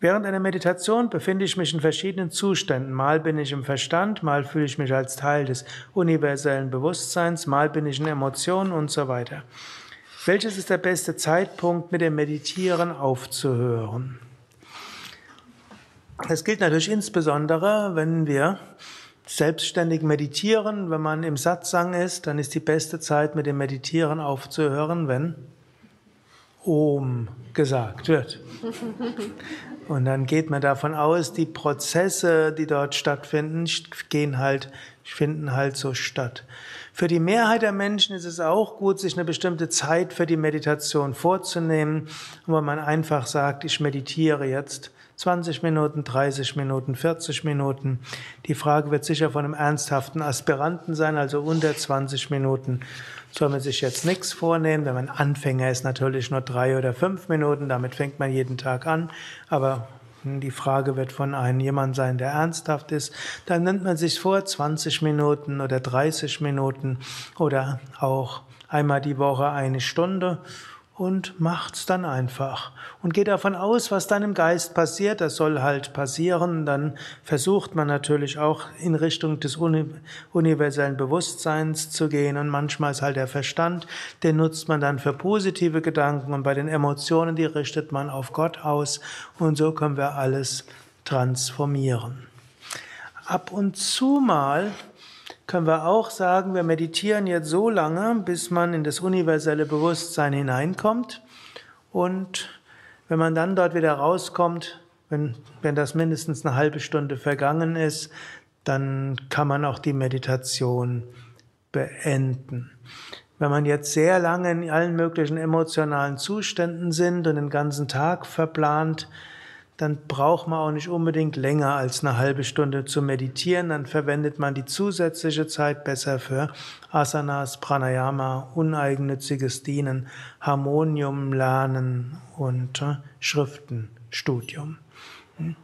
Während einer Meditation befinde ich mich in verschiedenen Zuständen. Mal bin ich im Verstand, mal fühle ich mich als Teil des universellen Bewusstseins, mal bin ich in Emotionen und so weiter. Welches ist der beste Zeitpunkt, mit dem Meditieren aufzuhören? Das gilt natürlich insbesondere, wenn wir selbstständig meditieren. Wenn man im Satsang ist, dann ist die beste Zeit, mit dem Meditieren aufzuhören, wenn Om gesagt wird. Und dann geht man davon aus, die Prozesse, die dort stattfinden, gehen halt, finden halt so statt. Für die Mehrheit der Menschen ist es auch gut, sich eine bestimmte Zeit für die Meditation vorzunehmen, wo man einfach sagt, ich meditiere jetzt 20 Minuten, 30 Minuten, 40 Minuten. Die Frage wird sicher von einem ernsthaften Aspiranten sein, also unter 20 Minuten soll man sich jetzt nichts vornehmen. Wenn man Anfänger ist, natürlich nur drei oder fünf Minuten, damit fängt man jeden Tag an. Aber die Frage wird von einem jemand sein, der ernsthaft ist. Dann nimmt man sich vor 20 Minuten oder 30 Minuten oder auch einmal die Woche eine Stunde und macht's dann einfach. Und geht davon aus, was dann im Geist passiert, das soll halt passieren. Dann versucht man natürlich auch in Richtung des universellen Bewusstseins zu gehen. Und manchmal ist halt der Verstand, den nutzt man dann für positive Gedanken. Und bei den Emotionen, die richtet man auf Gott aus. Und so können wir alles transformieren. Ab und zu mal können wir auch sagen, wir meditieren jetzt so lange, bis man in das universelle Bewusstsein hineinkommt. Und wenn man dann dort wieder rauskommt, wenn, wenn das mindestens eine halbe Stunde vergangen ist, dann kann man auch die Meditation beenden. Wenn man jetzt sehr lange in allen möglichen emotionalen Zuständen sind und den ganzen Tag verplant, dann braucht man auch nicht unbedingt länger als eine halbe Stunde zu meditieren. Dann verwendet man die zusätzliche Zeit besser für Asanas, Pranayama, uneigennütziges Dienen, Harmonium lernen und äh, Schriftenstudium.